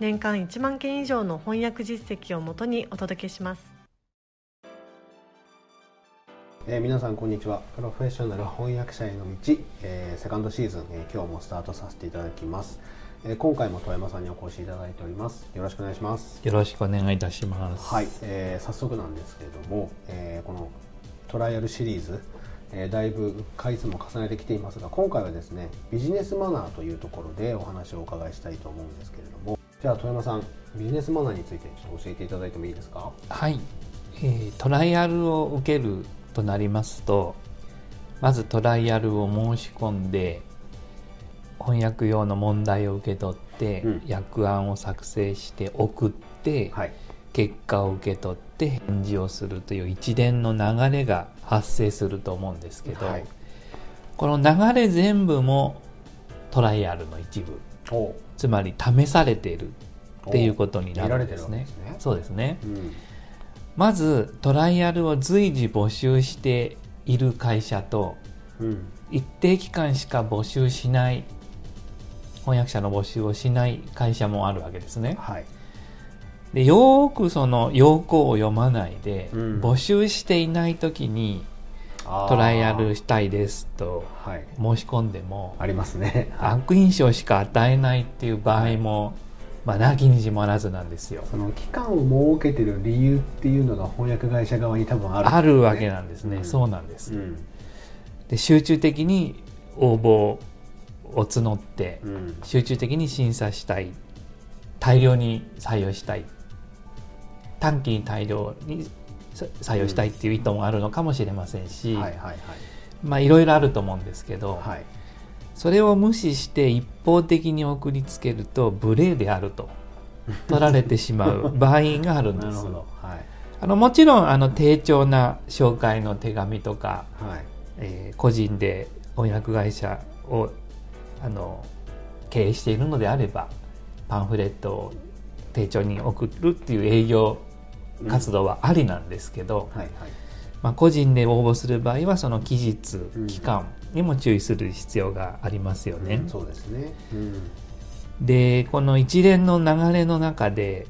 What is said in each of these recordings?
年間1万件以上の翻訳実績をもとにお届けします。えー、皆さんこんにちは。プロフェッショナル翻訳者への道、えー、セカンドシーズン、えー、今日もスタートさせていただきます、えー、今回も富山さんにお越しいただいております。よろしくお願いします。よろしくお願いいたします。はい、えー、早速なんですけれども、えー、このトライアルシリーズえー、だいぶ回数も重ねてきていますが今回はですねビジネスマナーというところでお話をお伺いしたいと思うんですけれどもじゃあ富山さんビジネスマナーについてちょっと教えていただいてもいいですか？はい、えー、トライアルを受けるとなりますとまずトライアルを申し込んで翻訳用の問題を受け取って、うん、訳案を作成して送って、はい、結果を受け取って返事をするという一連の流れが発生すると思うんですけど、はい、この流れ全部もトライアルの一部つまり試されているっていうことになるんですね。すねそうですね、うん、まずトライアルを随時募集している会社と、うん、一定期間しか募集しない翻訳者の募集をしない会社もあるわけですね。はい。でよくその要項を読まないで、うん、募集していない時にトライアルしたいですと申し込んでも、ありますね。悪印象しか与えないっていう場合も、まあ、なきにしもあらずなんですよ。その期間を設けてる理由っていうのが翻訳会社側に多分ある、ね、あるわけなんですね、うん、そうなんです、うん、で集中的に応募を募って、集中的に審査したい。大量に採用したい。短期に大量に採用したいっていう意図もあるのかもしれませんし、まあいろいろあると思うんですけど、はい、それを無視して一方的に送りつけると無礼であると取られてしまう 場合があるんです。はい、あのもちろんあの丁重な紹介の手紙とか、はい、えー、個人で翻訳会社をあの経営しているのであればパンフレットを丁重に送るっていう営業活動はありなんですけど、はいはい、まあ、個人で応募する場合はその期日、期間にも注意する必要がありますよね。うん、そうですね、でこの一連の流れの中で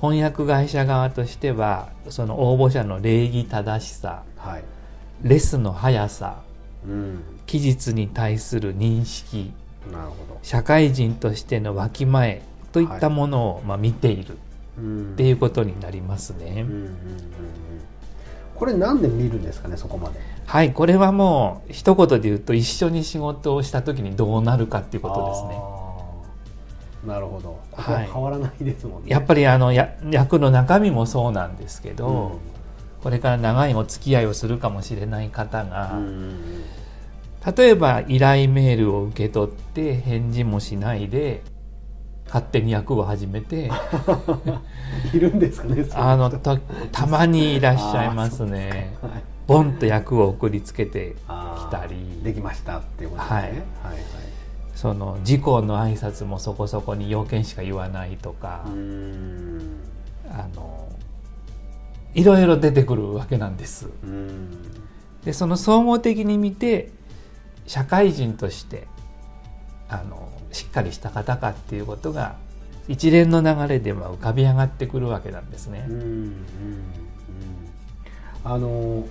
翻訳会社側としてはその応募者の礼儀正しさ、はい、レスの速さ、うん、期日に対する認識なるほど。社会人としてのわきまえといったものをまあ見ているっていうことになりますね。これなんで見るんですかねそこまで。はいこれはもう一言で言うと一緒に仕事をした時にどうなるかっていうことですね。なるほど。はい、変わらないですもんね。やっぱりあのや役の中身もそうなんですけど、うん、これから長いお付き合いをするかもしれない方が、うん、例えば依頼メールを受け取って返事もしないで勝手に役を始めて。いるんですかねあのたたまにいらっしゃいますね、はい、ボンと役を送りつけてきたり。できましたっていうことですね、はい、はいはいその事項の挨拶もそこそこに要件しか言わないとか。あのいろいろ出てくるわけなんです。でその総合的に見て社会人としてあのしっかりした方かっていうことが一連の流れでは浮かび上がってくるわけなんですね。うんうんうん、あの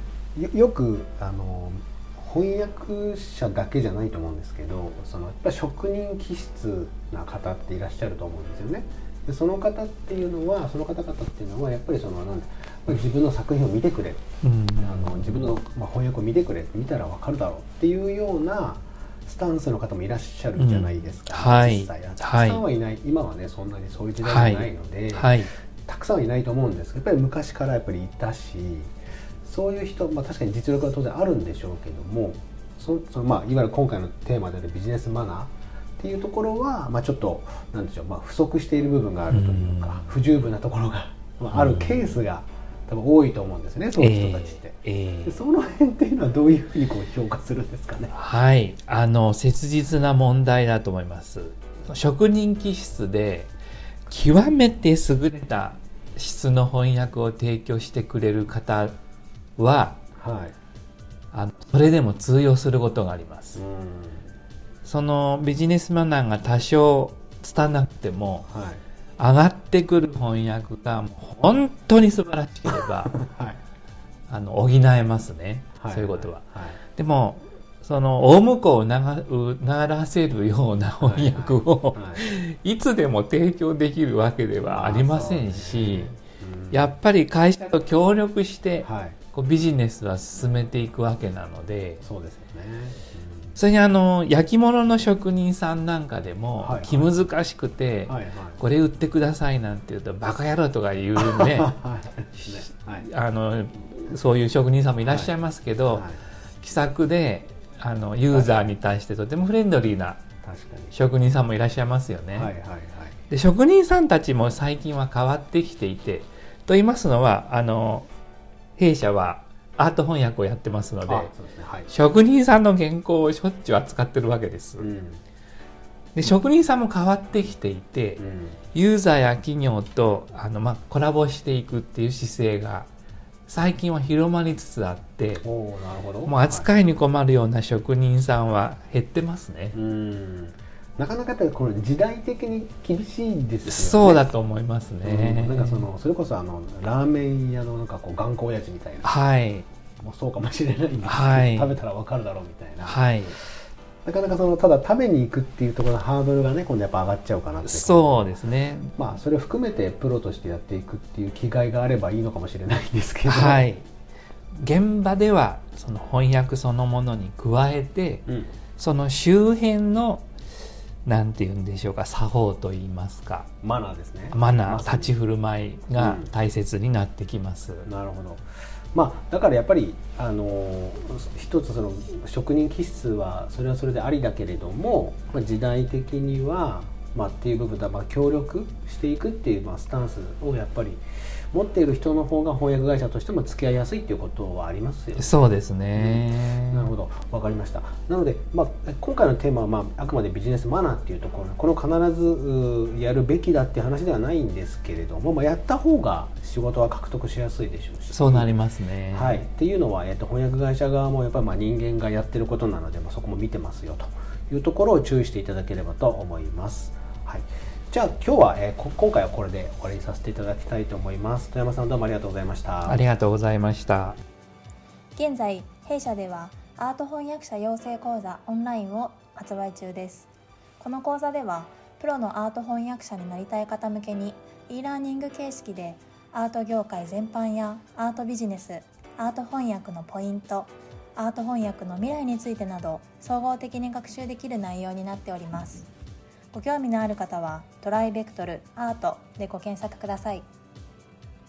よくあの翻訳者だけじゃないと思うんですけどそのやっぱ職人気質な方っていらっしゃると思うんですよね。でその方っていうのはその方々っていうのはやっぱりそのなん自分の作品を見てくれ、うん、あの自分の、まあ、翻訳を見てくれ見たら分かるだろうっていうようなスタンスの方もいらっしゃるじゃないですか、うん、はい、実際。たくさんはいない、はい、今はねそんなにそういう時代じゃないので、はい、たくさんはいないと思うんですけどやっぱり昔からやっぱりいたしそういう人、まあ、確かに実力は当然あるんでしょうけどもそその、まあ、いわゆる今回のテーマであるビジネスマナーっっていうところは、まあ、ちょっとなんでしょう、まあ、不足している部分があるというか、不十分なところが、まあ、あるケースが多分多いと思うんですねそういう人たちって。えー、その辺っていうのはどういうふうにこう評価するんですかね？はいあの切実な問題だと思います。職人気質で極めて優れた質の翻訳を提供してくれる方は、はい、あのそれでも通用することがあります。そのビジネスマナーが多少拙なくても、はい、上がってくる翻訳が本当に素晴らしければ、はい、あの補えますね、はい、そういうことは。でもその大向こうをうならせるような翻訳を、い。つでも提供できるわけではありませんし、やっぱり会社と協力して、こうビジネスは進めていくわけなのでそうですよね、それにあの焼き物の職人さんなんかでも気難しくて、これ売ってくださいなんて言うとバカ野郎とか言うね あのそういう職人さんもいらっしゃいますけど、気さくであのユーザーに対してとてもフレンドリーな職人さんもいらっしゃいますよね。で職人さんたちも最近は変わってきていてと言いますのはあの弊社はアート翻訳をやってますので、ね。はい、職人さんの原稿をしょっちゅう扱ってるわけです。うん、で職人さんも変わってきていて、うん、ユーザーや企業とあの、まあ、コラボしていくっていう姿勢が最近は広まりつつあってもう扱いに困るような職人さんは減ってますね。なかなかこの時代的に厳しいですよね。そうだと思いますね。うん、なんかそのそれこそあのラーメン屋のなんかこう頑固親父みたいな。はい。もうそうかもしれないんですけど、はい、食べたらわかるだろうみたいな。はい。なかなかそのただ食べに行くっていうところのハードルがね今度やっぱ上がっちゃうかなってそうですねまあそれを含めてプロとしてやっていくっていう気概があればいいのかもしれないんですけどはい現場ではその翻訳そのものに加えて、うん、その周辺のなんて言うんでしょうか作法と言いますか。マナーですね。マナー立ち振る舞いが大切になってきます、うん、なるほど。まあ、だからやっぱりあの一つその職人気質はそれはそれでありだけれども、まあ、時代的には、まあ、っていう部分でまあ協力していくっていうまあスタンスをやっぱり持っている人の方が翻訳会社としても付き合いやすいっていうことはありますよ。ね。そうですね、うん、なるほど。分かりました。なので、まあ、今回のテーマは、まあ、あくまでビジネスマナーっていうところこの必ずやるべきだっていう話ではないんですけれども、まあ、やった方が仕事は獲得しやすいでしょうし。そうなりますね、はい、っていうのは、えっと、翻訳会社側もやっぱりまあ人間がやってることなので、まあ、そこも見てますよというところを注意していただければと思います。はい。じゃあ今日は、えー、今回はこれで終わりにさせていただきたいと思います。富山さんどうもありがとうございました。ありがとうございました。現在弊社ではアート翻訳者養成講座オンラインを発売中です。この講座ではプロのアート翻訳者になりたい方向けに e ラーニング形式でアート業界全般やアートビジネスアート翻訳のポイントアート翻訳の未来についてなど総合的に学習できる内容になっておりますご興味のある方はトライベクトルアートでご検索ください。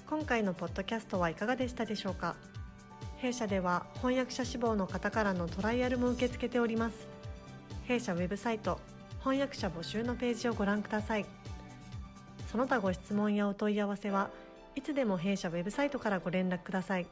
今回のポッドキャストはいかがでしたでしょうか？弊社では翻訳者志望の方からのトライアルも受け付けております。弊社ウェブサイト翻訳者募集のページをご覧ください。その他ご質問やお問い合わせはいつでも弊社ウェブサイトからご連絡ください。